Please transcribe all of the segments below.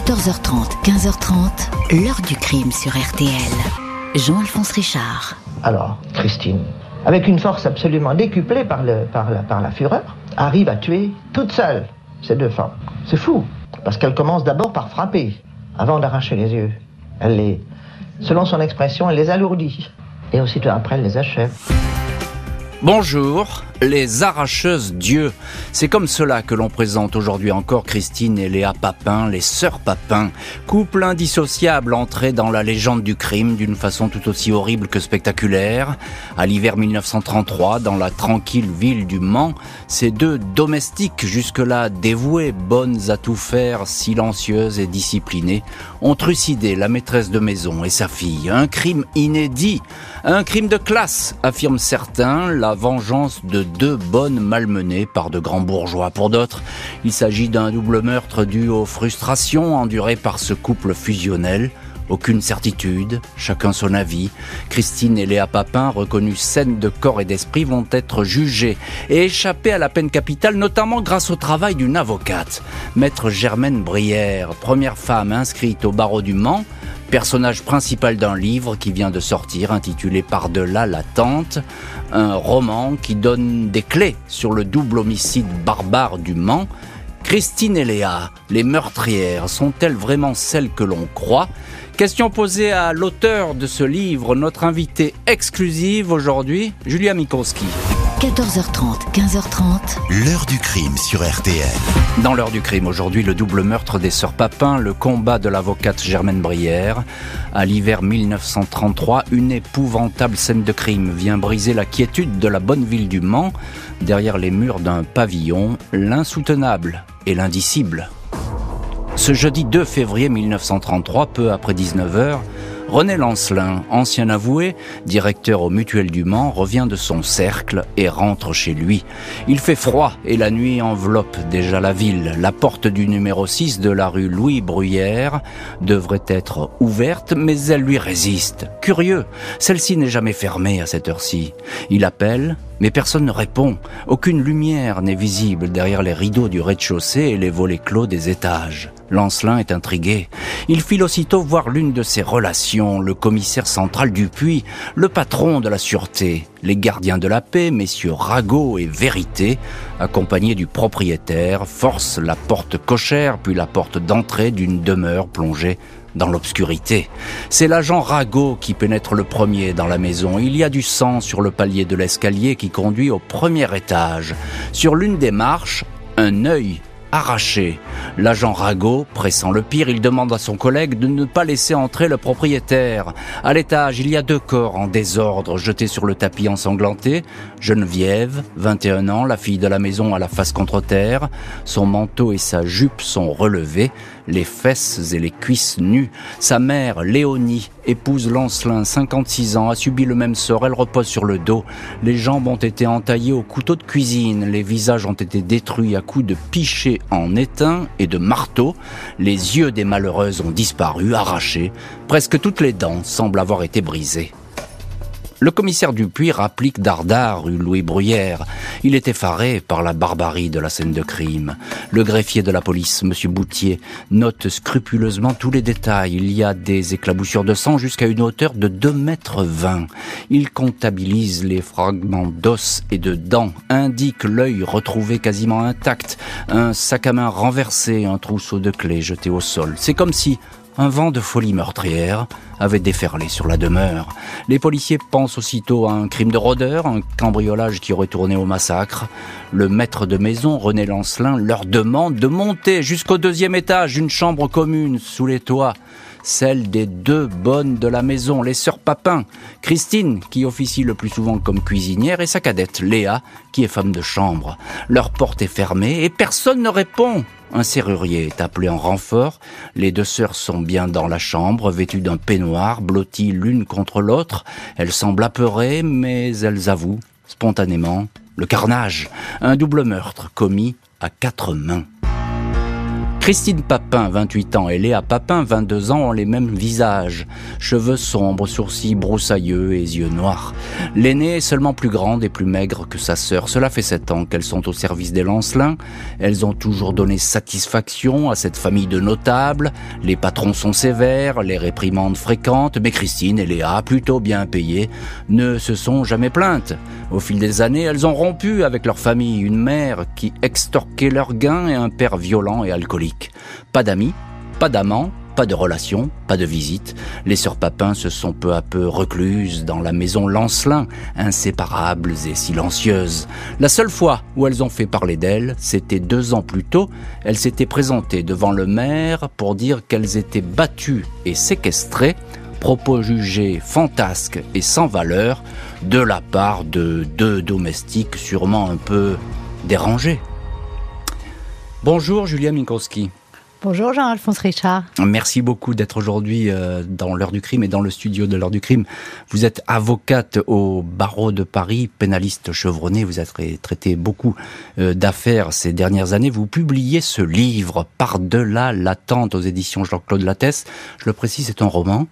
14h30, 15h30, l'heure du crime sur RTL. Jean-Alphonse Richard. Alors, Christine, avec une force absolument décuplée par, la fureur, arrive à tuer toute seule ces deux femmes. C'est fou, parce qu'elle commence d'abord par frapper, avant d'arracher les yeux. Elle les, selon son expression, elle les alourdit. Et aussitôt après, elle les achève. Bonjour, les arracheuses Dieu. C'est comme cela que l'on présente aujourd'hui encore Christine et Léa Papin, les sœurs Papin, couple indissociable entré dans la légende du crime d'une façon tout aussi horrible que spectaculaire. À l'hiver 1933, dans la tranquille ville du Mans, ces deux domestiques jusque-là dévouées, bonnes à tout faire, silencieuses et disciplinées, ont trucidé la maîtresse de maison et sa fille. Un crime inédit, un crime de classe, affirment certains, la vengeance de deux bonnes malmenées par de grands bourgeois. Pour d'autres, il s'agit d'un double meurtre dû aux frustrations endurées par ce couple fusionnel. Aucune certitude, chacun son avis. Christine et Léa Papin, reconnues saines de corps et d'esprit, vont être jugées et échapper à la peine capitale, notamment grâce au travail d'une avocate. Maître Germaine Brière, première femme inscrite au barreau du Mans, personnage principal d'un livre qui vient de sortir intitulé Par-delà la tente, un roman qui donne des clés sur le double homicide barbare du Mans. Christine et Léa, les meurtrières, sont-elles vraiment celles que l'on croit? Question posée à l'auteur de ce livre, notre invité exclusive aujourd'hui, Julia Mikowski. 14h30, 15h30. L'heure du crime sur RTL. Dans l'heure du crime, aujourd'hui, le double meurtre des sœurs Papin, le combat de l'avocate Germaine Brière. À l'hiver 1933, une épouvantable scène de crime vient briser la quiétude de la bonne ville du Mans. Derrière les murs d'un pavillon, l'insoutenable et l'indicible. Ce jeudi 2 février 1933, peu après 19h, René Lancelin, ancien avoué, directeur au Mutuel du Mans, revient de son cercle et rentre chez lui. Il fait froid et la nuit enveloppe déjà la ville. La porte du numéro 6 de la rue Louis Bruyère devrait être ouverte, mais elle lui résiste. Curieux, celle-ci n'est jamais fermée à cette heure-ci. Il appelle, mais personne ne répond. Aucune lumière n'est visible derrière les rideaux du rez-de-chaussée et les volets clos des étages. Lancelin est intrigué. Il file aussitôt voir l'une de ses relations, le commissaire central Dupuis, le patron de la sûreté, les gardiens de la paix, messieurs Ragot et Vérité, accompagnés du propriétaire, forcent la porte cochère puis la porte d'entrée d'une demeure plongée dans l'obscurité. C'est l'agent Ragot qui pénètre le premier dans la maison. Il y a du sang sur le palier de l'escalier qui conduit au premier étage. Sur l'une des marches, un œil arraché. L'agent Rago, pressant le pire, il demande à son collègue de ne pas laisser entrer le propriétaire. À l'étage, il y a deux corps en désordre jetés sur le tapis ensanglanté. Geneviève, 21 ans, la fille de la maison à la face contre terre. Son manteau et sa jupe sont relevés, les fesses et les cuisses nues. Sa mère, Léonie, épouse Lancelin, 56 ans, a subi le même sort. Elle repose sur le dos. Les jambes ont été entaillées au couteau de cuisine. Les visages ont été détruits à coups de pichet en étain et de marteau. Les yeux des malheureuses ont disparu, arrachés. Presque toutes les dents semblent avoir été brisées. Le commissaire Dupuis rapplique Dardard, rue Louis Bruyère. Il est effaré par la barbarie de la scène de crime. Le greffier de la police, M. Boutier, note scrupuleusement tous les détails. Il y a des éclaboussures de sang jusqu'à une hauteur de 2 mètres 20. Il comptabilise les fragments d'os et de dents, indique l'œil retrouvé quasiment intact, un sac à main renversé, un trousseau de clés jeté au sol. C'est comme si un vent de folie meurtrière avait déferlé sur la demeure. Les policiers pensent aussitôt à un crime de rôdeur, un cambriolage qui aurait tourné au massacre. Le maître de maison, René Lancelin, leur demande de monter jusqu'au deuxième étage d'une chambre commune sous les toits celle des deux bonnes de la maison, les sœurs Papin, Christine, qui officie le plus souvent comme cuisinière, et sa cadette, Léa, qui est femme de chambre. Leur porte est fermée et personne ne répond. Un serrurier est appelé en renfort. Les deux sœurs sont bien dans la chambre, vêtues d'un peignoir, blotties l'une contre l'autre. Elles semblent apeurées, mais elles avouent, spontanément, le carnage, un double meurtre commis à quatre mains. Christine Papin, 28 ans, et Léa Papin, 22 ans, ont les mêmes visages. Cheveux sombres, sourcils broussailleux et yeux noirs. L'aînée est seulement plus grande et plus maigre que sa sœur. Cela fait 7 ans qu'elles sont au service des Lancelins. Elles ont toujours donné satisfaction à cette famille de notables. Les patrons sont sévères, les réprimandes fréquentes, mais Christine et Léa, plutôt bien payées, ne se sont jamais plaintes. Au fil des années, elles ont rompu avec leur famille, une mère qui extorquait leurs gains et un père violent et alcoolique. Pas d'amis, pas d'amants, pas de relations, pas de visites. Les sœurs Papin se sont peu à peu recluses dans la maison Lancelin, inséparables et silencieuses. La seule fois où elles ont fait parler d'elles, c'était deux ans plus tôt. Elles s'étaient présentées devant le maire pour dire qu'elles étaient battues et séquestrées, propos jugés fantasques et sans valeur de la part de deux domestiques sûrement un peu dérangés. Bonjour Julia Minkowski. Bonjour Jean-Alphonse Richard. Merci beaucoup d'être aujourd'hui euh, dans l'heure du crime et dans le studio de l'heure du crime. Vous êtes avocate au barreau de Paris, pénaliste chevronné, vous avez traité beaucoup euh, d'affaires ces dernières années. Vous publiez ce livre, Par-delà l'attente aux éditions Jean-Claude Lattès. Je le précise, c'est un roman.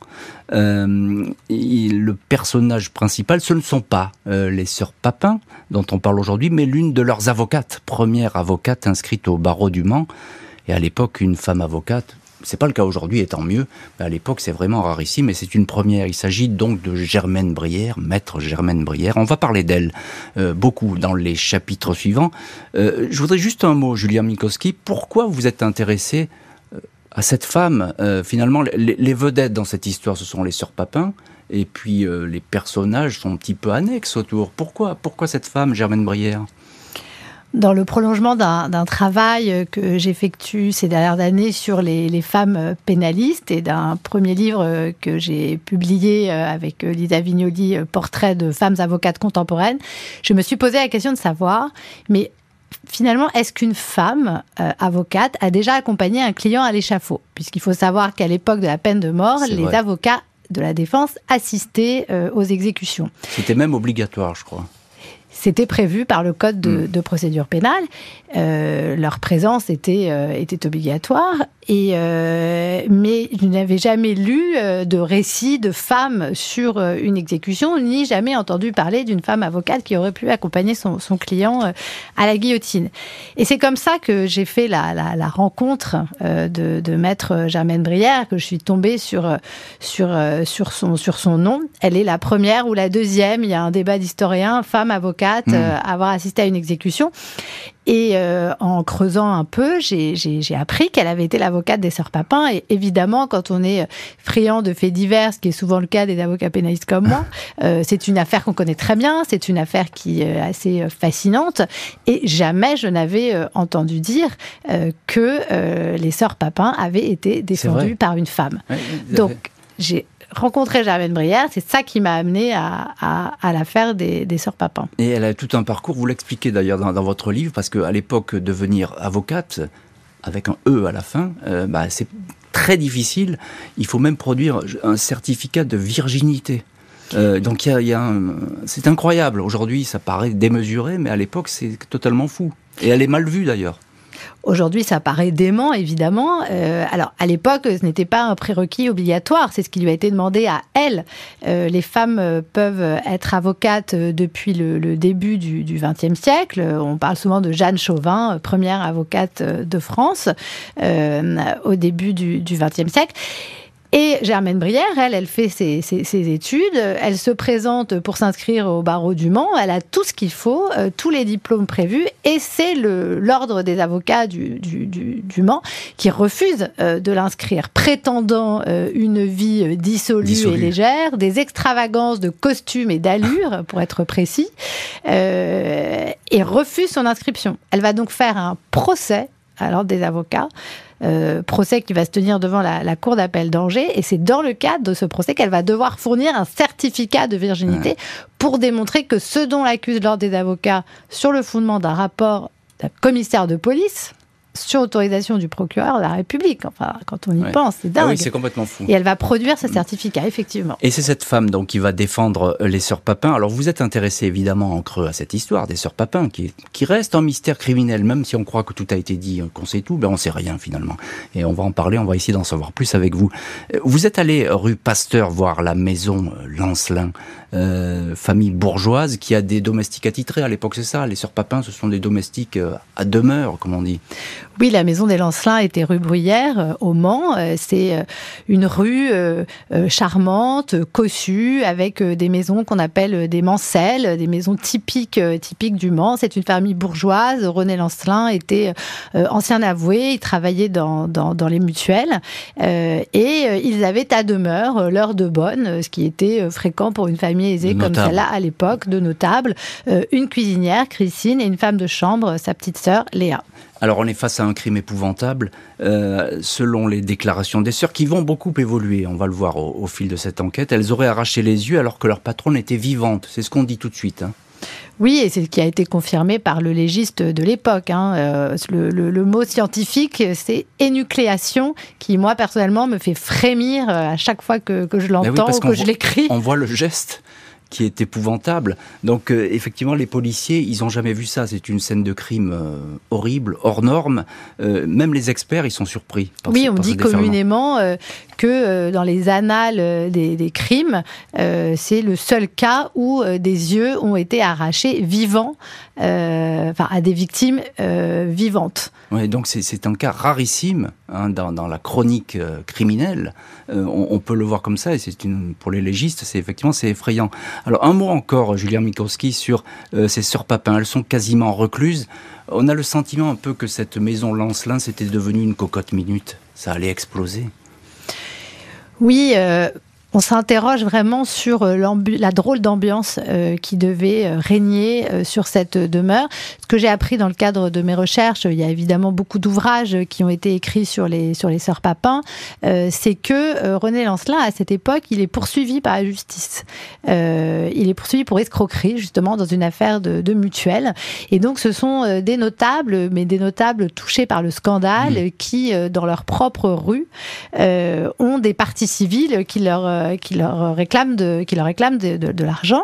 Euh, le personnage principal, ce ne sont pas les sœurs Papin dont on parle aujourd'hui, mais l'une de leurs avocates, première avocate inscrite au barreau du Mans. Et à l'époque, une femme avocate, c'est pas le cas aujourd'hui, et tant mieux, à l'époque, c'est vraiment rarissime, mais c'est une première. Il s'agit donc de Germaine Brière, maître Germaine Brière. On va parler d'elle euh, beaucoup dans les chapitres suivants. Euh, je voudrais juste un mot, Julien Mikowski. Pourquoi vous êtes intéressé euh, à cette femme Finalement, les, les, vedettes dans cette histoire, ce sont les sœurs Papin, et puis les personnages sont un petit peu annexes autour. Pourquoi Pourquoi cette femme, Germaine Brière? Dans le prolongement d'un travail que j'effectue ces dernières années sur les, femmes pénalistes et d'un premier livre que j'ai publié avec Lisa Vignoli, Portrait de femmes avocates contemporaines, je me suis posé la question de savoir, mais finalement, est-ce qu'une femme euh, avocate a déjà accompagné un client à l'échafaud? Puisqu'il faut savoir qu'à l'époque de la peine de mort, les avocats de la défense assistaient euh, aux exécutions. C'était même obligatoire, je crois. C'était prévu par le code de, mm. procédure pénale. Euh, leur présence était, euh, était obligatoire. Et, euh, mais je n'avais jamais lu de récit de femmes sur une exécution, ni jamais entendu parler d'une femme avocate qui aurait pu accompagner son, son client à la guillotine. Et c'est comme ça que j'ai fait la, la, la rencontre de, de, maître Germaine Brière, que je suis tombée sur, sur, sur, son, sur son nom. Elle est la première ou la deuxième, il y a un débat d'historiens, femme avocate Hmm. Euh, avoir assisté à une exécution. Et euh, en creusant un peu, j'ai appris qu'elle avait été l'avocate des sœurs Papin. Et évidemment, quand on est friand de faits divers, ce qui est souvent le cas des avocats pénalistes comme moi, euh, c'est une affaire qu'on connaît très bien, c'est une affaire qui est assez fascinante. Et jamais je n'avais entendu dire que les sœurs Papin avaient été défendues par une femme. Donc, j'ai rencontré Germaine Brière, c'est ça qui m'a amené à, à, l'affaire des, des Sœurs Papin. Et elle a tout un parcours, vous l'expliquez d'ailleurs dans, votre livre, parce qu'à l'époque, devenir avocate, avec un E à la fin, euh, bah, c'est très difficile. Il faut même produire un certificat de virginité. Euh, donc y a, c'est incroyable. Aujourd'hui, ça paraît démesuré, mais à l'époque, c'est totalement fou. Et elle est mal vue d'ailleurs. Aujourd'hui, ça paraît dément, évidemment. Euh, alors, à l'époque, ce n'était pas un prérequis obligatoire. C'est ce qui lui a été demandé à elle. Euh, les femmes euh, peuvent être avocates depuis le, début du XXe siècle. On parle souvent de Jeanne Chauvin, première avocate de France au début du XXe siècle. Et Germaine Brière, elle, elle fait ses, études, elle se présente pour s'inscrire au barreau du Mans, elle a tout ce qu'il faut, euh, tous les diplômes prévus, et c'est l'ordre des avocats du, du, Mans qui refuse euh, de l'inscrire, prétendant euh, une vie dissolue, et légère, des extravagances de costumes et d'allure, pour être précis, et refuse son inscription. Elle va donc faire un procès à l'ordre des avocats euh, procès qui va se tenir devant la, cour d'appel d'Angers. Et c'est dans le cadre de ce procès qu'elle va devoir fournir un certificat de virginité pour démontrer que ce dont l'accuse l'ordre des avocats sur le fondement d'un rapport d'un commissaire de police sur autorisation du procureur de la République. Enfin, quand on y pense, c'est ah dingue. oui, c'est complètement fou. Et elle va produire ce certificat, effectivement. Et c'est cette femme donc qui va défendre euh, les sœurs Papin. Alors vous êtes intéressé évidemment en creux à cette histoire des sœurs Papin, qui, qui reste un mystère criminel, même si on croit que tout a été dit, qu'on sait tout, ben on sait rien finalement. Et on va en parler, on va essayer d'en savoir plus avec vous. Euh, vous êtes allé rue Pasteur voir la maison Lancelin, euh, famille bourgeoise qui a des domestiques attitrés. À l'époque, c'est ça. Les sœurs Papin, ce sont des domestiques euh, à demeure, comme on dit. Oui, la maison des Lancelins était rue Bruyère, euh, au Mans. C'est une rue charmante, cossue, avec des maisons qu'on appelle des mancelles, des maisons typiques, typiques du Mans. C'est une famille bourgeoise. René Lancelin était ancien avoué. Il travaillait dans, dans, les mutuelles. et ils avaient à demeure l'heure de bonne, ce qui était fréquent pour une famille comme celle-là à l'époque, de notables, euh, une cuisinière, Christine, et une femme de chambre, sa petite sœur, Léa. Alors on est face à un crime épouvantable, euh, selon les déclarations des sœurs, qui vont beaucoup évoluer, on va le voir au, fil de cette enquête. Elles auraient arraché les yeux alors que leur patronne était vivante, c'est ce qu'on dit tout de suite. Hein. Oui, et c'est ce qui a été confirmé par le légiste de l'époque. Hein. Euh, le, mot scientifique, c'est énucléation, qui moi personnellement me fait frémir à chaque fois que, je l'entends ou que je l'écris. On voit le geste qui est épouvantable. Donc euh, effectivement, les policiers, ils n'ont jamais vu ça. C'est une scène de crime euh, horrible, hors norme. Euh, même les experts, ils sont surpris. oui, on dit communément que dans les annales des, crimes, c'est le seul cas où des yeux ont été arrachés vivants, enfin à des victimes vivantes. Oui, donc c'est un cas rarissime hein, dans, la chronique criminelle. On, peut le voir comme ça, et c'est pour les légistes, c'est effectivement c'est effrayant. Alors un mot encore, Julien Mikowski, sur euh, ces sœurs Papin. Elles sont quasiment recluses. On a le sentiment un peu que cette maison Lancelin, c'était devenu une cocotte minute. Ça allait exploser. Oui, euh, on s'interroge vraiment sur euh, la drôle d'ambiance euh, qui devait euh, régner sur cette demeure. Ce que j'ai appris dans le cadre de mes recherches, il y a évidemment beaucoup d'ouvrages qui ont été écrits sur les sur les sœurs Papin, c'est que René Lancelin à cette époque, il est poursuivi par la justice. il est poursuivi pour escroquerie justement dans une affaire de, de mutuelle. Et donc ce sont des notables, mais des notables touchés par le scandale, mmh. qui dans leur propre rue ont des parties civiles qui leur euh, qui leur réclament de, qui leur réclament de, de, l'argent.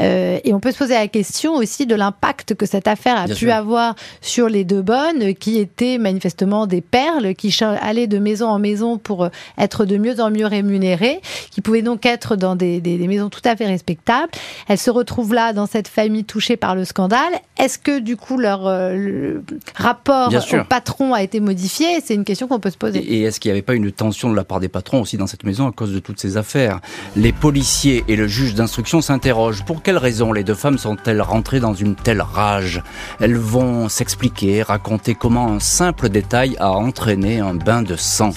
Euh, et on peut se poser la question aussi de l'impact que cette affaire a pu avoir sur les deux bonnes, qui étaient manifestement des perles, qui allaient de maison en maison pour être de mieux en mieux rémunérées, qui pouvaient donc être dans des, des, des maisons tout à fait respectables. Elles se retrouvent là dans cette famille touchée par le scandale. Est-ce que du coup leur euh, rapport au patron a été modifié? C'est une question qu'on peut se poser. Et, et est-ce qu'il n'y avait pas une tension de la part des patrons aussi dans cette maison à cause de toutes ces affaires? Les policiers et le juge d'instruction s'interrogent. Pour quelles raisons les deux femmes sont-elles rentrées dans une telle rage? Elles vont s'expliquer, raconter comment un simple détail a entraîné un bain de sang.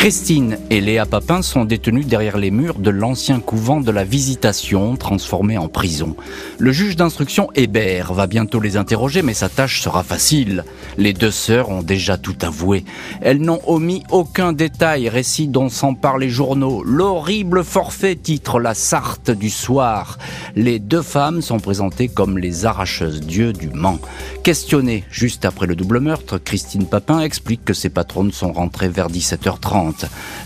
Christine et Léa Papin sont détenues derrière les murs de l'ancien couvent de la Visitation, transformé en prison. Le juge d'instruction Hébert va bientôt les interroger, mais sa tâche sera facile. Les deux sœurs ont déjà tout avoué. Elles n'ont omis aucun détail, récit dont s'emparent les journaux. L'horrible forfait titre La Sarthe du soir. Les deux femmes sont présentées comme les arracheuses dieux du Mans. Questionnée juste après le double meurtre, Christine Papin explique que ses patronnes sont rentrées vers 17h30.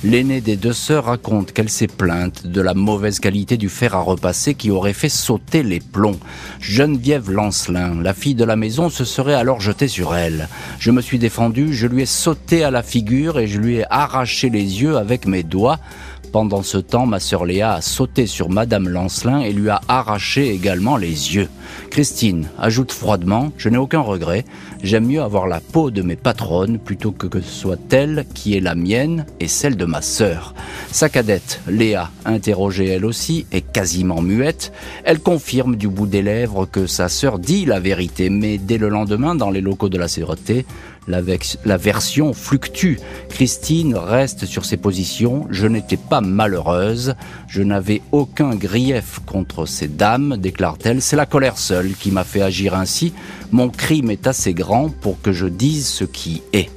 L'aînée des deux sœurs raconte qu'elle s'est plainte de la mauvaise qualité du fer à repasser qui aurait fait sauter les plombs. Geneviève Lancelin, la fille de la maison, se serait alors jetée sur elle. Je me suis défendu, je lui ai sauté à la figure et je lui ai arraché les yeux avec mes doigts. Pendant ce temps, ma sœur Léa a sauté sur Madame Lancelin et lui a arraché également les yeux. Christine ajoute froidement, je n'ai aucun regret, j'aime mieux avoir la peau de mes patronnes plutôt que que ce soit elle qui est la mienne et celle de ma sœur. Sa cadette, Léa, interrogée elle aussi, est quasiment muette. Elle confirme du bout des lèvres que sa sœur dit la vérité, mais dès le lendemain, dans les locaux de la sûreté, la, version fluctue. Christine reste sur ses positions. Je n'étais pas malheureuse. Je n'avais aucun grief contre ces dames, déclare-t-elle. C'est la colère seule qui m'a fait agir ainsi. Mon crime est assez grand pour que je dise ce qui est.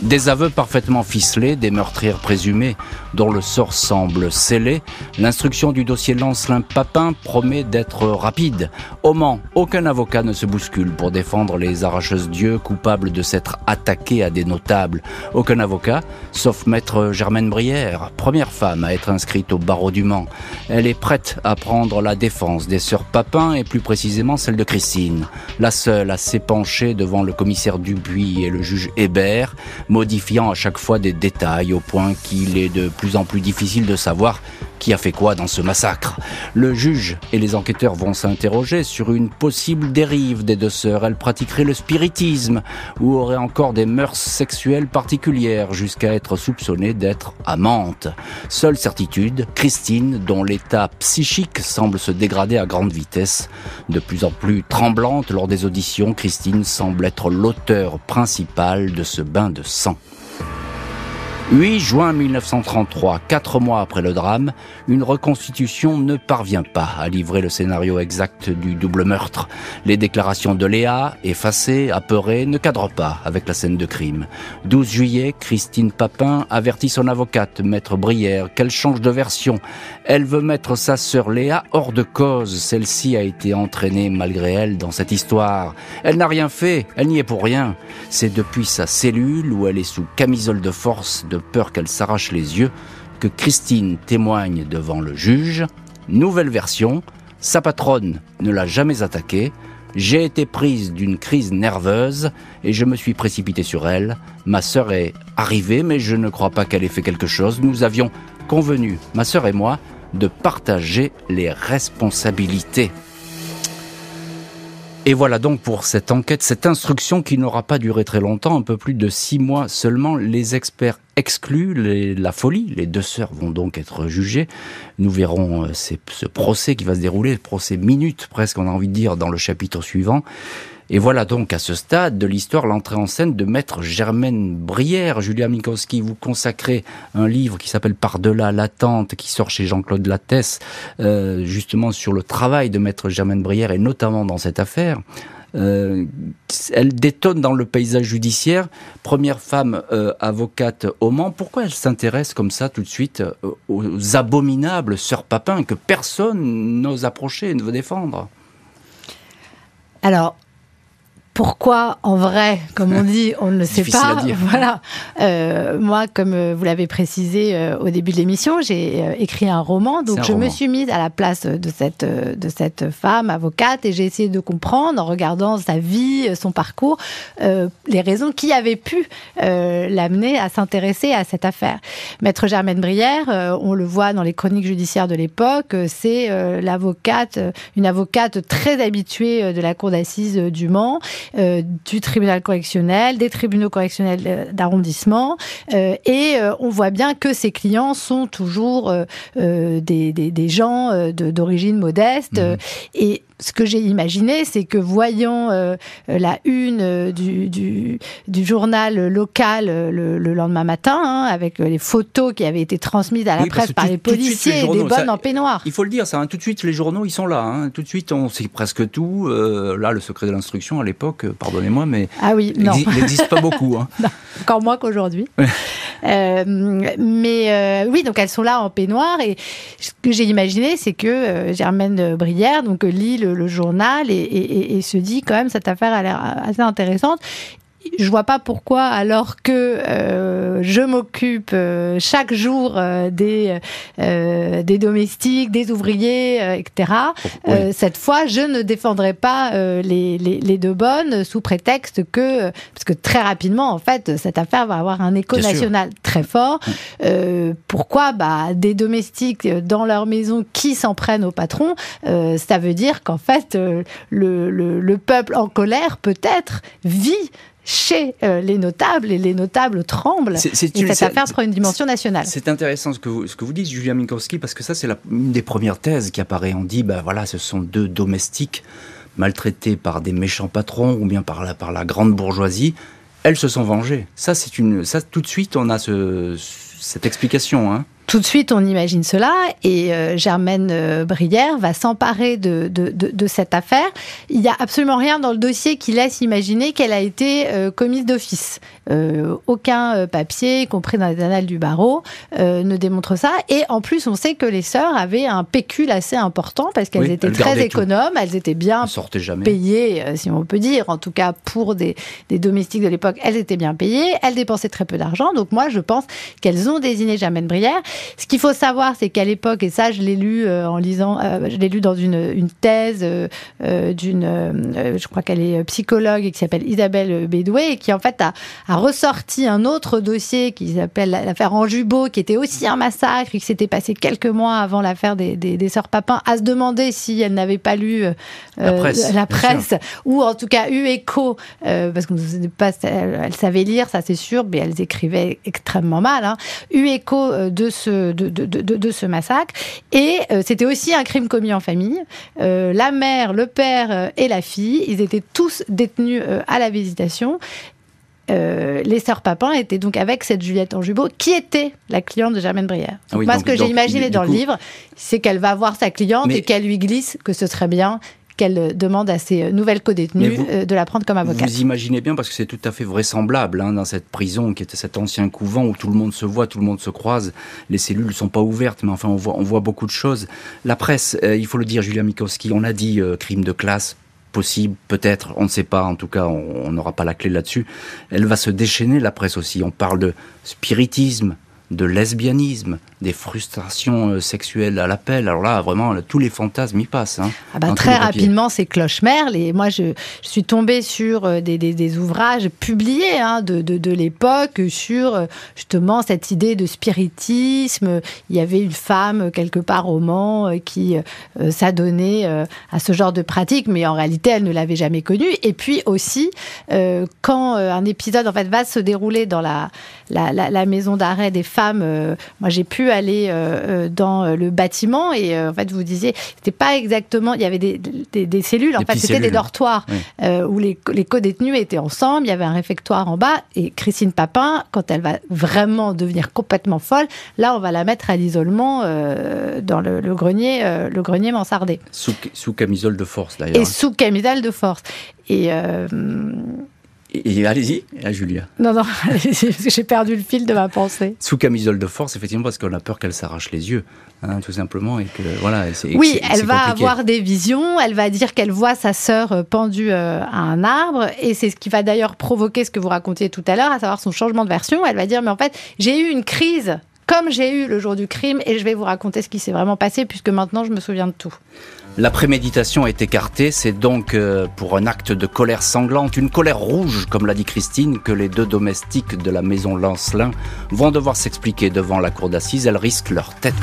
Des aveux parfaitement ficelés, des meurtrières présumées dont le sort semble scellé. L'instruction du dossier Lancelin-Papin promet d'être rapide. Au Mans, aucun avocat ne se bouscule pour défendre les arracheuses d'yeux coupables de s'être attaqués à des notables. Aucun avocat, sauf maître Germaine Brière, première femme à être inscrite au barreau du Mans. Elle est prête à prendre la défense des sœurs Papin et plus précisément celle de Christine, la seule à s'épancher devant le commissaire Dubuis et le juge Hébert, modifiant à chaque fois des détails au point qu'il est de plus en plus difficile de savoir qui a fait quoi dans ce massacre. Le juge et les enquêteurs vont s'interroger sur une possible dérive des deux sœurs. Elles pratiqueraient le spiritisme ou auraient encore des mœurs sexuelles particulières jusqu'à être soupçonnées d'être amantes. Seule certitude, Christine, dont l'état psychique semble se dégrader à grande vitesse, de plus en plus tremblante lors des auditions, Christine semble être l'auteur principal de ce bain de sang. 8 juin 1933, quatre mois après le drame, une reconstitution ne parvient pas à livrer le scénario exact du double meurtre. Les déclarations de Léa, effacées, apeurées, ne cadrent pas avec la scène de crime. 12 juillet, Christine Papin avertit son avocate, maître Brière, qu'elle change de version. Elle veut mettre sa sœur Léa hors de cause. Celle-ci a été entraînée malgré elle dans cette histoire. Elle n'a rien fait, elle n'y est pour rien. C'est depuis sa cellule où elle est sous camisole de force peur qu'elle s'arrache les yeux, que Christine témoigne devant le juge. Nouvelle version, sa patronne ne l'a jamais attaquée. J'ai été prise d'une crise nerveuse et je me suis précipitée sur elle. Ma sœur est arrivée, mais je ne crois pas qu'elle ait fait quelque chose. Nous avions convenu, ma sœur et moi, de partager les responsabilités. Et voilà donc pour cette enquête, cette instruction qui n'aura pas duré très longtemps, un peu plus de six mois seulement. Les experts excluent la folie. Les deux sœurs vont donc être jugées. Nous verrons euh, ce procès qui va se dérouler, procès minute presque, on a envie de dire, dans le chapitre suivant. Et voilà donc à ce stade de l'histoire l'entrée en scène de maître Germaine Brière. Julia Minkowski, vous consacrez un livre qui s'appelle Par-delà l'attente, qui sort chez Jean-Claude Lattès, euh, justement sur le travail de maître Germaine Brière et notamment dans cette affaire. Euh, elle détonne dans le paysage judiciaire. Première femme euh, avocate au Mans. Pourquoi elle s'intéresse comme ça tout de suite aux abominables sœurs Papin que personne n'ose approcher, ne veut défendre? Alors, pourquoi, en vrai, comme on dit, on ne le sait pas. Voilà. Euh, moi, comme euh, vous l'avez précisé euh, au début de l'émission, j'ai écrit un roman, donc je me suis mise à la place de cette de cette femme avocate et j'ai essayé de comprendre en regardant sa vie, son parcours, les raisons qui avaient pu l'amener à s'intéresser à cette affaire. Maître Germaine Brière, on le voit dans les chroniques judiciaires de l'époque, c'est l'avocate, une avocate très habituée de la cour d'assises du Mans euh, du tribunal correctionnel, des tribunaux correctionnels euh, d'arrondissement, euh, et on voit bien que ces clients sont toujours des, des, gens d'origine modeste. Mmh. Et ce que j'ai imaginé, c'est que voyant euh, la une euh, du, du, du, journal local euh, le, le lendemain matin, hein, avec les photos qui avaient été transmises à la presse par les policiers et des bonnes en peignoir. Il faut le dire, ça, hein, tout de suite, les journaux, ils sont là. Hein, tout de suite, on sait presque tout. là, le secret de l'instruction, à l'époque, pardonnez-moi, mais ah oui, non. il n'existe pas beaucoup. Hein. encore moins qu'aujourd'hui. mais oui, donc elles sont là en peignoir. Et ce que j'ai imaginé, c'est que Germaine Brière donc, lit le, journal et, et, se dit quand même cette affaire a l'air assez intéressante je vois pas pourquoi, alors que euh, je m'occupe euh, chaque jour euh, des des domestiques, des ouvriers, etc. cette fois, je ne défendrai pas les, les, les, deux bonnes sous prétexte que parce que très rapidement, en fait, cette affaire va avoir un écho national très fort. pourquoi? Bah, des domestiques dans leur maison qui s'en prennent au patron, ça veut dire qu'en fait, le, le, le peuple en colère peut-être vit chez euh, les notables et les notables tremblent. et cette affaire prend une dimension nationale. C'est intéressant ce que vous, ce que vous dites, Julien Minkowski, parce que ça, c'est une des premières thèses qui apparaît. On dit, ben voilà, ce sont deux domestiques maltraités par des méchants patrons ou bien par la, par la grande bourgeoisie. Elles se sont vengées. Ça, c'est une, ça, tout de suite, on a ce, cette explication. Hein. Tout de suite, on imagine cela et euh, Germaine euh, Brière va s'emparer de, de, de, cette affaire. Il n'y a absolument rien dans le dossier qui laisse imaginer qu'elle a été euh, commise d'office. aucun papier, y compris dans les annales du barreau, ne démontre ça. Et en plus, on sait que les sœurs avaient un pécule assez important parce qu'elles étaient très économes, elles étaient bien payées, si on peut dire. En tout cas, pour des, des domestiques de l'époque, elles étaient bien payées. Elles dépensaient très peu d'argent. Donc moi, je pense qu'elles ont désigné Germaine Brière. Ce qu'il faut savoir, c'est qu'à l'époque, et ça, je l'ai lu euh, en lisant, euh, je l'ai lu dans une, une thèse euh, d'une, je crois qu'elle est psychologue et qui s'appelle Isabelle Bédoué et qui en fait a, a ressorti un autre dossier qui s'appelle l'affaire Anjubo, qui était aussi un massacre et qui s'était passé quelques mois avant l'affaire des, des, des, sœurs Papin, à se demander si elle n'avait pas lu la presse, la presse ou en tout cas eu écho, parce elles savaient lire, ça c'est sûr, mais elles écrivaient extrêmement mal, hein, eu écho de ce de, de, ce massacre. Et euh, c'était aussi un crime commis en famille. Euh, la mère, le père euh, et la fille, ils étaient tous détenus à la visitation. les sœurs Papin étaient donc avec cette Juliette Anjubo, qui était la cliente de Germaine Brière. Ah moi, ce que j'ai imaginé dans le livre, c'est qu'elle va voir sa cliente et qu'elle lui glisse que ce serait bien qu'elle demande à ses nouvelles co-détenues euh, de la prendre comme avocate. Vous imaginez bien, parce que c'est tout à fait vraisemblable, hein, dans cette prison qui était cet ancien couvent où tout le monde se voit, tout le monde se croise, les cellules ne sont pas ouvertes, mais enfin on voit, on voit beaucoup de choses. La presse, euh, il faut le dire, Julia Mikowski, on a dit euh, crime de classe, possible, peut-être, on ne sait pas, en tout cas on n'aura pas la clé là-dessus. Elle va se déchaîner, la presse aussi. On parle de spiritisme, de lesbianisme, des frustrations euh, sexuelles à l'appel. Alors là, vraiment, tous les fantasmes y passent. Hein, ah bah, très rapidement, c'est Cloche-Merle. Et moi, je, suis tombée sur euh, des, ouvrages publiés hein, de, de, l'époque sur euh, justement cette idée de spiritisme. Il y avait une femme, quelque part au Mans, qui s'adonnait à ce genre de pratique, mais en réalité, elle ne l'avait jamais connu. Et puis aussi, quand un épisode en fait, va se dérouler dans la, la, la maison d'arrêt des femmes, moi j'ai pu aller euh, euh, dans euh, le bâtiment et en fait vous disiez c'était pas exactement il y avait des, des, cellules en fait c'était des dortoirs où les, les co-détenus étaient ensemble il y avait un réfectoire en bas et Christine Papin quand elle va vraiment devenir complètement folle là on va la mettre à l'isolement dans le, grenier le grenier mansardé. Sous, sous camisole de force d'ailleurs. Et sous camisole de force. Et et, allez-y, à Julia. Non, non, j'ai perdu le fil de ma pensée. Sous camisole de force, effectivement, parce qu'on a peur qu'elle s'arrache les yeux, hein, tout simplement, et que voilà. Oui, elle va avoir des visions. Elle va dire qu'elle voit sa sœur euh, pendue euh, à un arbre, et c'est ce qui va d'ailleurs provoquer ce que vous racontiez tout à l'heure, à savoir son changement de version. Elle va dire, mais en fait, j'ai eu une crise comme j'ai eu le jour du crime, et je vais vous raconter ce qui s'est vraiment passé, puisque maintenant je me souviens de tout. La préméditation est écartée, c'est donc euh, pour un acte de colère sanglante, une colère rouge, comme l'a dit Christine, que les deux domestiques de la maison Lancelin vont devoir s'expliquer devant la cour d'assises, elles risquent leur tête.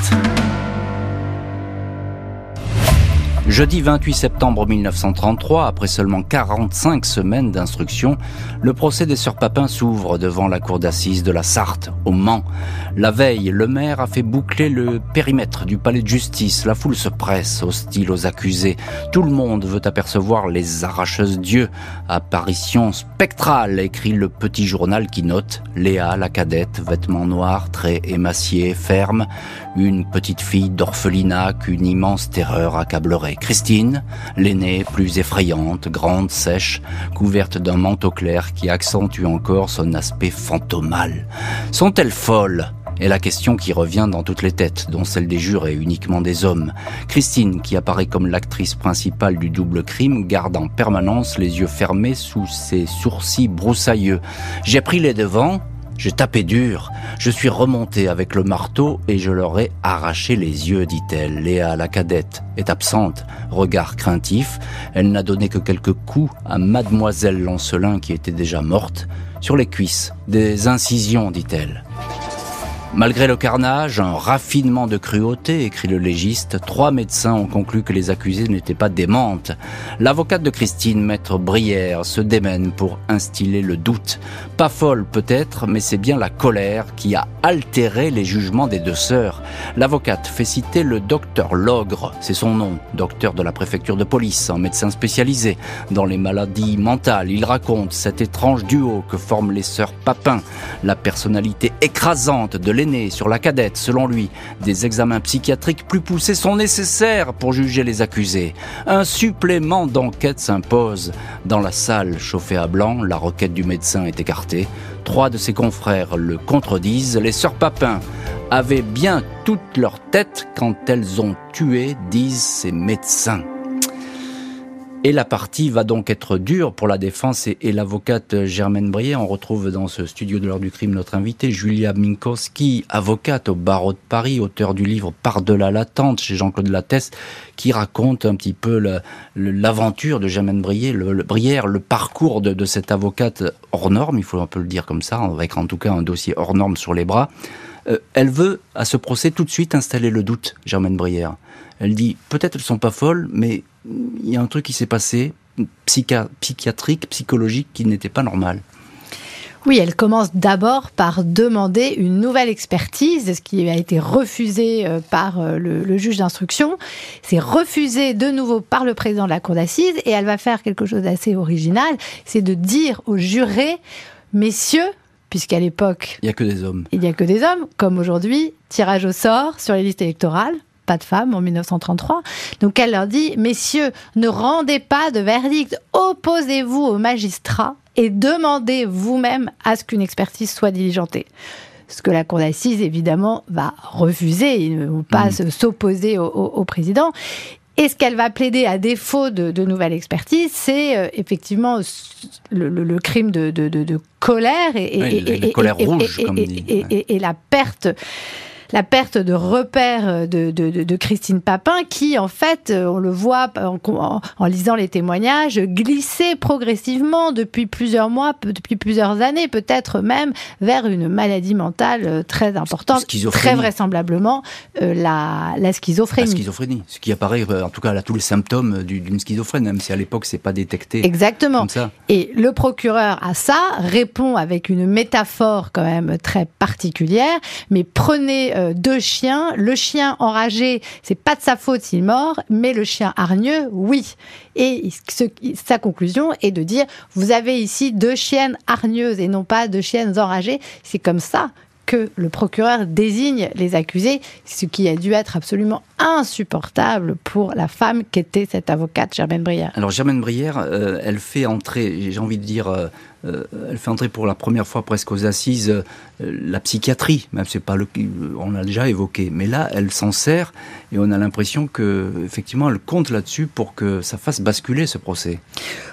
Jeudi 28 septembre 1933, après seulement 45 semaines d'instruction, le procès des sœurs Papin s'ouvre devant la cour d'assises de la Sarthe, au Mans. La veille, le maire a fait boucler le périmètre du palais de justice. La foule se presse, hostile aux accusés. Tout le monde veut apercevoir les arracheuses d'yeux. Apparition spectrale, écrit le petit journal qui note Léa, la cadette, vêtements noirs, traits émaciés, ferme. Une petite fille d'orphelinat qu'une immense terreur accablerait. Christine, l'aînée, plus effrayante, grande, sèche, couverte d'un manteau clair qui accentue encore son aspect fantomal. Sont-elles folles? Est la question qui revient dans toutes les têtes, dont celle des jurés, uniquement des hommes. Christine, qui apparaît comme l'actrice principale du double crime, garde en permanence les yeux fermés sous ses sourcils broussailleux. J'ai pris les devants, j'ai tapé dur, je suis remonté avec le marteau et je leur ai arraché les yeux, dit-elle. Léa, la cadette, est absente, regard craintif. Elle n'a donné que quelques coups à mademoiselle Lancelin qui était déjà morte. Sur les cuisses, des incisions, dit-elle. Malgré le carnage, un raffinement de cruauté, écrit le légiste, trois médecins ont conclu que les accusés n'étaient pas démentes. L'avocate de Christine, maître Brière, se démène pour instiller le doute. Pas folle peut-être, mais c'est bien la colère qui a altéré les jugements des deux sœurs. L'avocate fait citer le docteur Logre, c'est son nom, docteur de la préfecture de police, un médecin spécialisé dans les maladies mentales. Il raconte cet étrange duo que forment les sœurs Papin, la personnalité écrasante de sur la cadette, selon lui. Des examens psychiatriques plus poussés sont nécessaires pour juger les accusés. Un supplément d'enquête s'impose. Dans la salle chauffée à blanc, la requête du médecin est écartée. Trois de ses confrères le contredisent. Les sœurs Papin avaient bien toute leur tête quand elles ont tué, disent ces médecins. Et la partie va donc être dure pour la défense et, l'avocate Germaine Brier. On retrouve dans ce studio de l'heure du crime notre invitée Julia Minkowski, avocate au barreau de Paris, auteur du livre Par-delà l'attente chez Jean-Claude Lattès, qui raconte un petit peu l'aventure de Germaine Brier, le, Brière, le parcours de, cette avocate hors norme, il faut un peu le dire comme ça, avec en tout cas un dossier hors norme sur les bras. Euh, elle veut, à ce procès, tout de suite installer le doute, Germaine Brière. Elle dit, peut-être elles sont pas folles, mais il y a un truc qui s'est passé, psychiatrique, psychologique, qui n'était pas normal. Oui, elle commence d'abord par demander une nouvelle expertise, ce qui a été refusé euh, par euh, le, juge d'instruction. C'est refusé de nouveau par le président de la cour d'assises et elle va faire quelque chose d'assez original, c'est de dire aux jurés, messieurs, puisqu'à l'époque... Il n'y a que des hommes. Il n'y a que des hommes, comme aujourd'hui, tirage au sort sur les listes électorales, pas de femmes en 1933. Donc elle leur dit, messieurs, ne rendez pas de verdict, opposez-vous aux magistrats et demandez vous-même à ce qu'une expertise soit diligentée. Ce que la Cour d'assises, évidemment, va refuser. Ils ne vont pas mmh. s'opposer au, président. Et ce qu'elle va plaider à défaut de, nouvelles expertises, c'est euh, effectivement le, crime de, colère et, et, la perte la perte de repères de, de, Christine Papin, qui en fait, euh, on le voit en, lisant les témoignages, glissait progressivement depuis plusieurs mois, depuis plusieurs années, peut-être même vers une maladie mentale euh, très importante, très vraisemblablement euh, la, la, schizophrénie. La schizophrénie, ce qui apparaît en tout cas à tous les symptômes d'une schizophrène, même si à l'époque c'est pas détecté. Exactement. Comme ça. Et le procureur à ça répond avec une métaphore quand même très particulière, mais prenez euh, deux chiens. Le chien enragé, c'est pas de sa faute s'il mord, mais le chien hargneux, oui. Et sa conclusion est de dire vous avez ici deux chiennes hargneuses et non pas deux chiennes enragées. C'est comme ça que le procureur désigne les accusés, ce qui a dû être absolument insupportable pour la femme qu'était cette avocate Germaine Brière. Alors Germaine Brière, euh, elle fait entrer, j'ai envie de dire, euh, euh, elle fait entrer pour la première fois presque aux assises euh, la psychiatrie. Même c'est pas le, on l'a déjà évoqué, mais là, elle s'en sert et on a l'impression que effectivement, elle compte là-dessus pour que ça fasse basculer ce procès.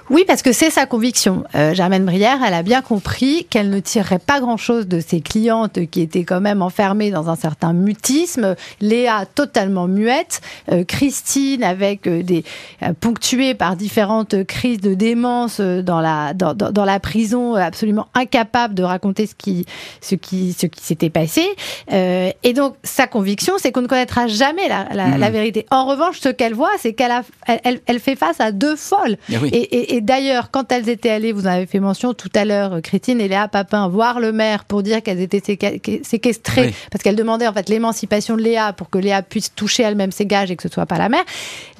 Oui, parce que c'est sa conviction. Euh, Germaine Brière, elle a bien compris qu'elle ne tirerait pas grand-chose de ses clientes qui étaient quand même enfermées dans un certain mutisme. Léa totalement muette, Christine avec des ponctuée par différentes crises de démence dans la dans, dans la prison euh, absolument incapable de raconter ce qui, ce qui, ce qui s'était passé. Euh, et donc, sa conviction, c'est qu'on ne connaîtra jamais la, la, mhm. vérité. En revanche, ce qu'elle voit, c'est qu'elle a, elle, elle, fait face à deux folles. Et, et, d'ailleurs, quand elles étaient allées, vous en avez fait mention tout à l'heure, Christine et Léa Papin, voir le maire pour dire qu'elles étaient séquestrées, parce qu'elle demandait en fait l'émancipation de Léa pour que Léa puisse toucher elle-même ses gages et que ce soit pas la mère.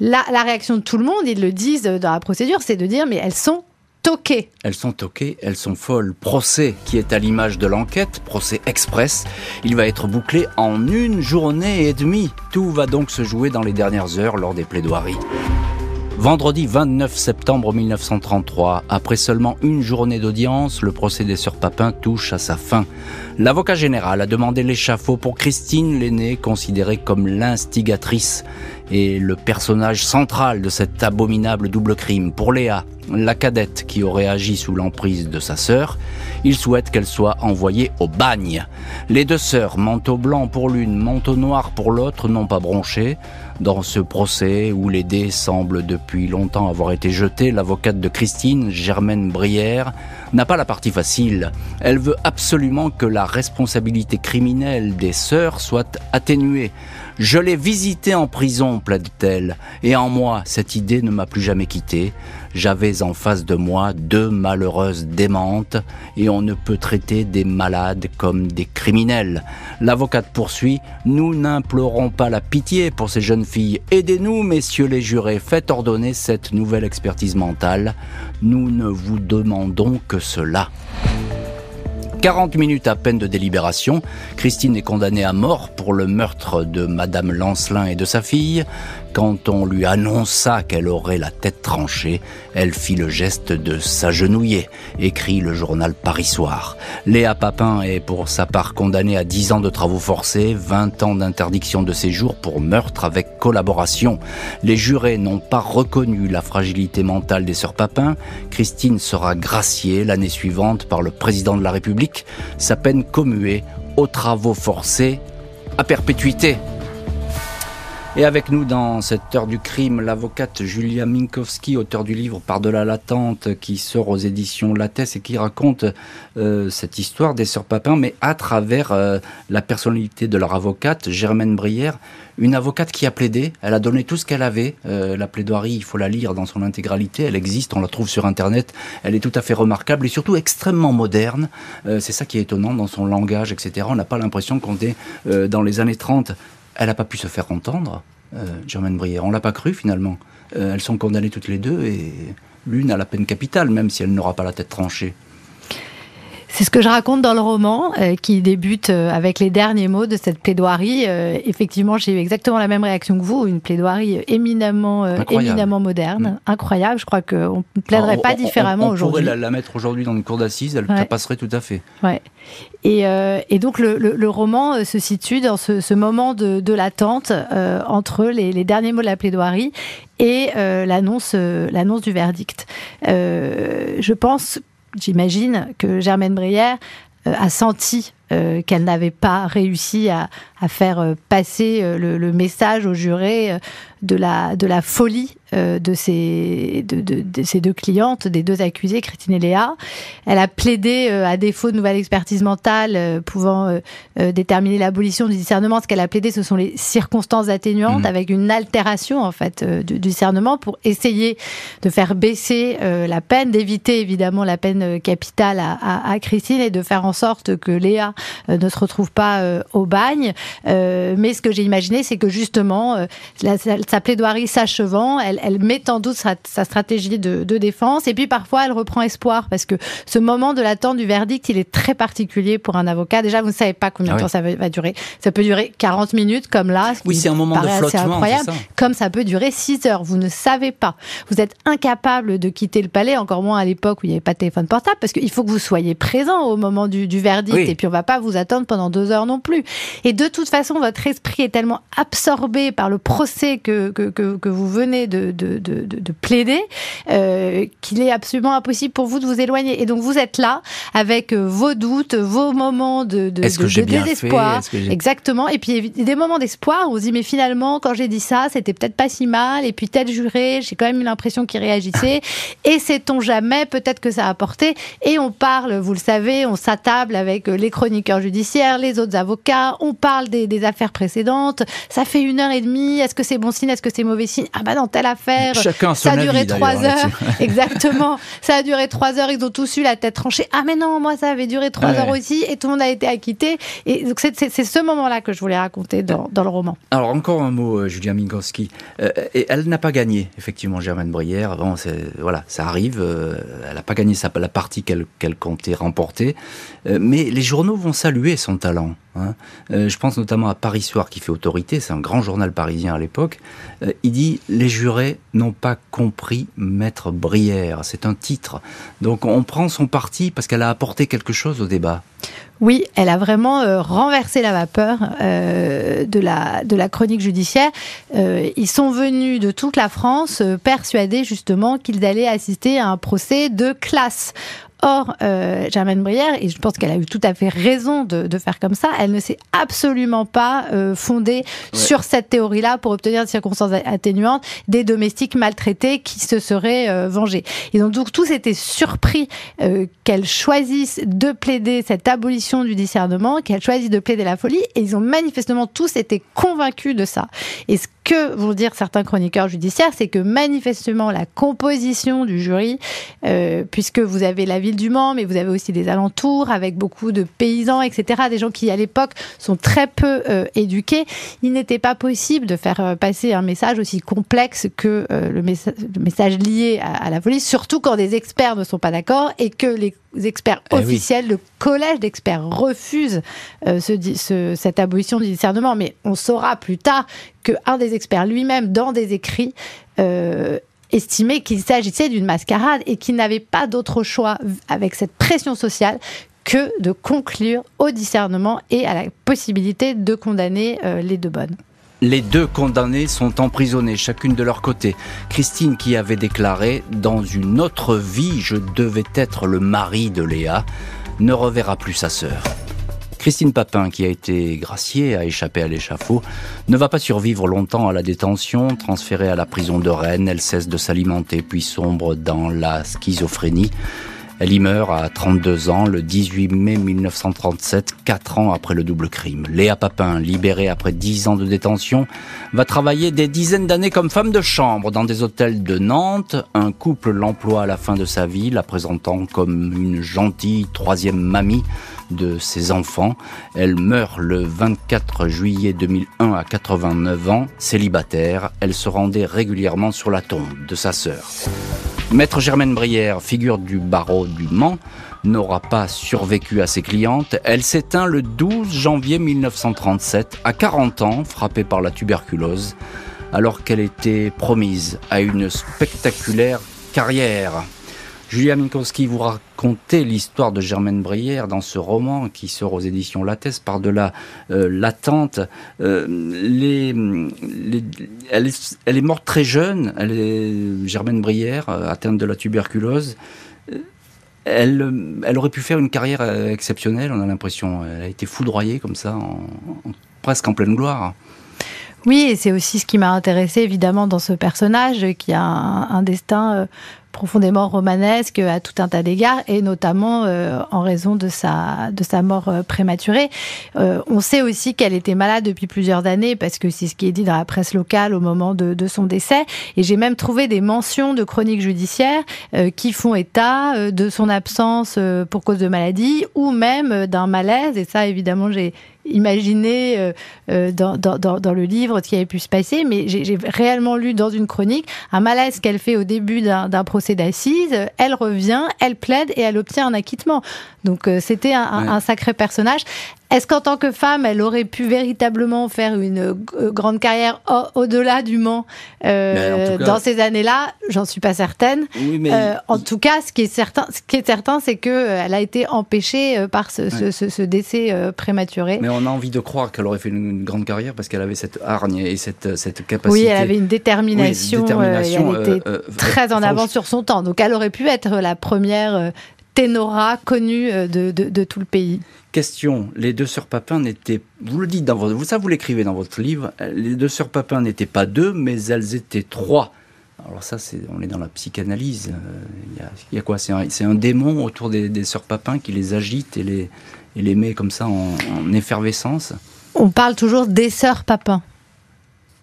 La, la réaction de tout le monde, ils le disent dans la procédure, c'est de dire mais elles sont toquées. Elles sont toquées, elles sont folles. Procès qui est à l'image de l'enquête, procès express. Il va être bouclé en une journée et demie. Tout va donc se jouer dans les dernières heures lors des plaidoiries. Vendredi 29 septembre 1933, après seulement une journée d'audience, le procès des Papin touche à sa fin. L'avocat général a demandé l'échafaud pour Christine l'aînée, considérée comme l'instigatrice et le personnage central de cet abominable double crime. Pour Léa, la cadette qui aurait agi sous l'emprise de sa sœur, il souhaite qu'elle soit envoyée au bagne. Les deux sœurs, manteau blanc pour l'une, manteau noir pour l'autre, n'ont pas bronché. Dans ce procès où les dés semblent depuis longtemps avoir été jetés, l'avocate de Christine, Germaine Brière, n'a pas la partie facile. Elle veut absolument que la responsabilité criminelle des sœurs soit atténuée. Je l'ai visité en prison, plaide-t-elle, et en moi, cette idée ne m'a plus jamais quitté. J'avais en face de moi deux malheureuses démentes, et on ne peut traiter des malades comme des criminels. L'avocate poursuit, nous n'implorons pas la pitié pour ces jeunes filles. Aidez-nous, messieurs les jurés, faites ordonner cette nouvelle expertise mentale. Nous ne vous demandons que cela. 40 minutes à peine de délibération. Christine est condamnée à mort pour le meurtre de Madame Lancelin et de sa fille. Quand on lui annonça qu'elle aurait la tête tranchée, elle fit le geste de s'agenouiller, écrit le journal Paris Soir. Léa Papin est pour sa part condamnée à 10 ans de travaux forcés, 20 ans d'interdiction de séjour pour meurtre avec collaboration. Les jurés n'ont pas reconnu la fragilité mentale des sœurs Papin. Christine sera graciée l'année suivante par le président de la République, sa peine commuée aux travaux forcés à perpétuité. Et avec nous dans cette heure du crime, l'avocate Julia Minkowski, auteur du livre Par-delà l'attente, qui sort aux éditions Lattès et qui raconte euh, cette histoire des sœurs Papin, mais à travers euh, la personnalité de leur avocate, Germaine Brière, une avocate qui a plaidé. Elle a donné tout ce qu'elle avait. Euh, la plaidoirie, il faut la lire dans son intégralité. Elle existe, on la trouve sur Internet. Elle est tout à fait remarquable et surtout extrêmement moderne. C'est ça qui est étonnant dans son langage, etc. On n'a pas l'impression qu'on est dans les années 30 elle n'a pas pu se faire entendre, euh, Germaine Brière. On l'a pas cru finalement. Euh, elles sont condamnées toutes les deux et l'une a la peine capitale, même si elle n'aura pas la tête tranchée. C'est ce que je raconte dans le roman, euh, qui débute euh, avec les derniers mots de cette plaidoirie. Euh, effectivement, j'ai eu exactement la même réaction que vous, une plaidoirie éminemment, éminemment moderne, mm. incroyable. Je crois qu'on ne plaiderait pas différemment aujourd'hui. On pourrait la, mettre aujourd'hui dans une cour d'assises, elle passerait tout à fait. Ouais. Et, et donc le, le, roman se situe dans ce, ce moment de, de l'attente entre les, les, derniers mots de la plaidoirie et l'annonce l'annonce du verdict. je pense j'imagine que Germaine Brière euh, a senti euh, qu'elle n'avait pas réussi à, faire euh, passer le, message aux jurés de la, folie de, ces, de, de, ces deux clientes, des deux accusées, Christine et Léa. Elle a plaidé, euh, à défaut de nouvelle expertise mentale euh, pouvant déterminer l'abolition du discernement, ce qu'elle a plaidé, ce sont les circonstances atténuantes, mmh. avec une altération en fait du, discernement pour essayer de faire baisser la peine, d'éviter évidemment la peine capitale à, à, Christine et de faire en sorte que Léa ne se retrouve pas au bagne. mais ce que j'ai imaginé, c'est que justement, la, sa plaidoirie s'achevant, elle, elle, met en doute sa, stratégie de, défense et puis parfois elle reprend espoir parce que ce moment de l'attente du verdict, il est très particulier pour un avocat. Déjà, vous ne savez pas combien de ah temps ça va, durer. Ça peut durer 40 minutes comme là. oui, c'est un moment de flottement. incroyable. Comme ça peut durer 6 heures. Vous ne savez pas. Vous êtes incapable de quitter le palais, encore moins à l'époque où il n'y avait pas de téléphone portable parce qu'il faut que vous soyez présent au moment du, verdict et puis on va pas vous attendre pendant deux heures non plus. Et de toute façon, votre esprit est tellement absorbé par le procès que que, vous venez de, de, plaider, euh, qu'il est absolument impossible pour vous de vous éloigner. Et donc vous êtes là avec euh, vos doutes, vos moments de, désespoir. Exactement. Et puis des moments d'espoir où on se dit mais finalement quand j'ai dit ça, c'était peut-être pas si mal. Et puis tel juré, j'ai quand même eu l'impression qu'il réagissait. et sait-on jamais, peut-être que ça a porté. Et on parle, vous le savez, on s'attable avec euh, les chroniqueurs judiciaires, les autres avocats, on parle des, des affaires précédentes. Ça fait une heure et demie. Est-ce que c'est bon signe? Est-ce que c'est mauvais signe? Ah bah dans telle affaire, Chacun ça a duré trois heures. Exactement, ça a duré trois heures, ils ont tous eu la tête tranchée. Ah mais non, moi ça avait duré trois heures aussi et tout le monde a été acquitté. Et donc c'est ce moment-là que je voulais raconter dans, dans, le roman. Alors encore un mot, euh, Julia Minkowski. Euh, et elle n'a pas gagné, effectivement, Germaine Brière. Bon, voilà, ça arrive. Euh, elle n'a pas gagné sa, la partie qu'elle comptait remporter. mais les journaux vont saluer son talent. Hein. Euh, je pense notamment à Paris Soir qui fait autorité, c'est un grand journal parisien à l'époque. Euh, il dit Les jurés n'ont pas compris Maître Brière. C'est un titre. Donc on prend son parti parce qu'elle a apporté quelque chose au débat. Oui, elle a vraiment euh, renversé la vapeur de, la, de la chronique judiciaire. ils sont venus de toute la France persuadés justement qu'ils allaient assister à un procès de classe. Or, euh, Germaine Brière, et je pense qu'elle a eu tout à fait raison de, de faire comme ça, elle ne s'est absolument pas euh, fondée sur cette théorie-là pour obtenir des circonstances atténuantes des domestiques maltraités qui se seraient euh, vengés. Ils ont donc tous été surpris euh, qu'elle choisisse de plaider cette abolition du discernement, qu'elle choisisse de plaider la folie, et ils ont manifestement tous été convaincus de ça. Et ce que vont dire certains chroniqueurs judiciaires, c'est que manifestement la composition du jury, euh, puisque vous avez la ville du Mans, mais vous avez aussi des alentours avec beaucoup de paysans, etc., des gens qui à l'époque sont très peu euh, éduqués, il n'était pas possible de faire euh, passer un message aussi complexe que le, message lié à, la police, surtout quand des experts ne sont pas d'accord et que les experts Eh oui. officiels, le collège d'experts refuse euh, ce di- ce- cette abolition du discernement. Mais on saura plus tard qu'un des experts lui-même, dans des écrits, euh, estimait qu'il s'agissait d'une mascarade et qu'il n'avait pas d'autre choix avec cette pression sociale que de conclure au discernement et à la possibilité de condamner euh, les deux bonnes. Les deux condamnés sont emprisonnés, chacune de leur côté. Christine qui avait déclaré ⁇ Dans une autre vie, je devais être le mari de Léa ⁇ ne reverra plus sa sœur. Christine Papin, qui a été graciée, a échappé à l'échafaud, ne va pas survivre longtemps à la détention. Transférée à la prison de Rennes, elle cesse de s'alimenter puis sombre dans la schizophrénie. Elle y meurt à 32 ans le 18 mai 1937, quatre ans après le double crime. Léa Papin, libérée après 10 ans de détention, va travailler des dizaines d'années comme femme de chambre dans des hôtels de Nantes. Un couple l'emploie à la fin de sa vie, la présentant comme une gentille troisième mamie de ses enfants. Elle meurt le 24 juillet 2001 à 89 ans, célibataire. Elle se rendait régulièrement sur la tombe de sa sœur. Maître Germaine Brière, figure du barreau du Mans, n'aura pas survécu à ses clientes. Elle s'éteint le 12 janvier 1937, à 40 ans, frappée par la tuberculose, alors qu'elle était promise à une spectaculaire carrière. Julia Minkowski, vous racontez l'histoire de Germaine Brière dans ce roman qui sort aux éditions Lattès par-delà euh, l'attente. Euh, elle, est, morte très jeune, Germaine Brière, euh, atteinte de la tuberculose. Euh, Elle, aurait pu faire une carrière exceptionnelle, on a l'impression. Elle a été foudroyée comme ça, presque en pleine gloire. Oui, et c'est aussi ce qui m'a intéressé évidemment dans ce personnage qui a un, destin profondément romanesque à tout un tas d'égards et notamment euh, en raison de sa de sa mort euh, prématurée. Euh, on sait aussi qu'elle était malade depuis plusieurs années parce que c'est ce qui est dit dans la presse locale au moment de, de son décès. Et j'ai même trouvé des mentions de chroniques judiciaires qui font état de son absence pour cause de maladie ou même d'un malaise. Et ça, évidemment, j'ai imaginé euh, euh, dans, dans, le livre ce qui avait pu se passer, mais j'ai réellement lu dans une chronique un malaise qu'elle fait au début d'un procès d'assises. Elle revient, elle plaide et elle obtient un acquittement. Donc euh, c'était un, un- Ouais. un sacré personnage. Est-ce qu'en tant que femme, elle aurait pu véritablement faire une euh, grande carrière au- au-delà du Mans euh, cas- dans ces années-là? J'en suis pas certaine. Oui, mais Euh, en tout cas, ce qui est certain, ce qui est certain, c'est que euh, elle a été empêchée par ce, ce- Ouais. ce- ce décès euh, prématuré. Mais on a envie de croire qu'elle aurait fait une, une grande carrière parce qu'elle avait cette hargne et cette, cette capacité. Oui, elle avait une détermination, Oui, détermination, et elle était très en avance sur son temps. Donc elle aurait pu être la première ténora connue euh, de, de- de tout le pays. Question les deux sœurs Papin n'étaient. Vous le dites dans votre. Vous, ça, vous l'écrivez dans votre livre. Les deux sœurs Papin n'étaient pas deux, mais elles étaient trois. Alors, ça, c'est, on est dans la psychanalyse. euh, Il y, a, il y a quoi? C'est un, c'est un démon autour des, des sœurs Papin qui les agite et les, et les met comme ça en, en effervescence. On parle toujours des sœurs Papin.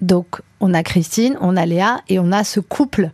Donc on a Christine, on a Léa et on a ce couple,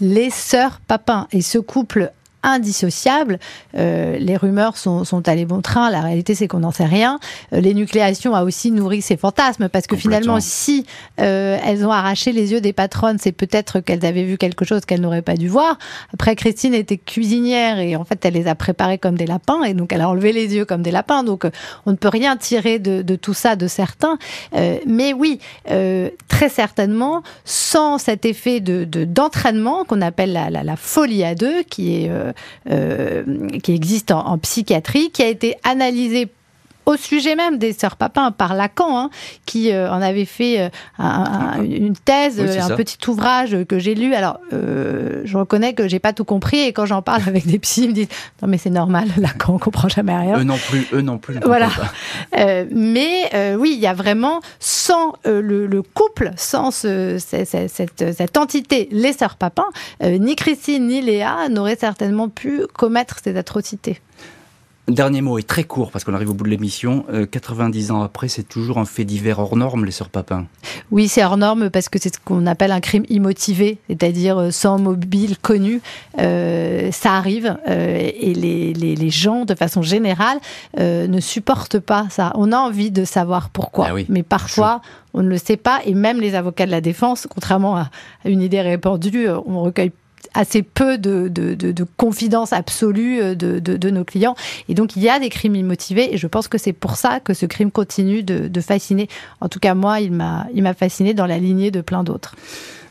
les sœurs Papin. Et ce couple indissociable, euh, les rumeurs sont, sont allées bon train, la réalité c'est qu'on n'en sait rien. Euh, L'énucléation a aussi nourri ces fantasmes parce que finalement si euh, elles ont arraché les yeux des patronnes, c'est peut-être qu'elles avaient vu quelque chose qu'elles n'auraient pas dû voir. Après Christine était cuisinière et en fait elle les a préparés comme des lapins et donc elle a enlevé les yeux comme des lapins. Donc euh, on ne peut rien tirer de, de tout ça de certains. Euh, mais oui, euh, très certainement, sans cet effet de de- d'entraînement qu'on appelle la, la, la folie à deux, qui est euh, qui existe en, en psychiatrie, qui a été analysée au sujet même des sœurs Papin par Lacan, hein, qui euh, en avait fait euh, un- un- une thèse, Oui, c'est un ça. petit ouvrage que j'ai lu. Alors, euh, je reconnais que j'ai pas tout compris et quand j'en parle avec des psys, ils me disent non mais c'est normal, Lacan on comprend jamais rien. Eux non plus, eux non plus. Voilà. Euh, mais euh, oui, il y a vraiment, sans euh, le, le couple, sans ce- ce- ce- cette, cette entité, les sœurs Papin, euh, ni Christine ni Léa n'auraient certainement pu commettre ces atrocités. Dernier mot est très court parce qu'on arrive au bout de l'émission. Euh, 90 ans après, c'est toujours un fait divers hors norme, les sœurs Papin. Oui, c'est hors norme parce que c'est ce qu'on appelle un crime immotivé, c'est-à-dire euh, sans mobile connu. Euh, ça arrive euh, et les, les, les gens, de façon générale, ne supportent pas ça. On a envie de savoir pourquoi, Ah oui, mais parfois on ne le sait pas et même les avocats de la défense, contrairement à une idée répandue, on recueille assez peu de, de, de, confidence absolue euh, de, de, nos clients. Et donc, il y a des crimes immotivés. Et je pense que c'est pour ça que ce crime continue de, fasciner. En tout cas, moi, il m'a fasciné dans la lignée de plein d'autres.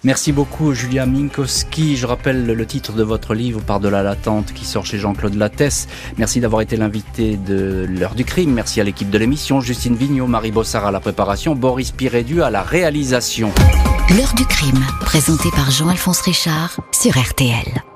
Merci beaucoup Julia Minkowski. Je rappelle le titre de votre livre Par-delà l'attente qui sort chez Jean-Claude Lattès. Merci d'avoir été l'invité de l'heure du crime. Merci à l'équipe de l'émission, Justine Vignot, Marie Bossard à la préparation, Boris Pirédu à la réalisation. L'heure du crime, présenté par Jean-Alphonse Richard sur RTL.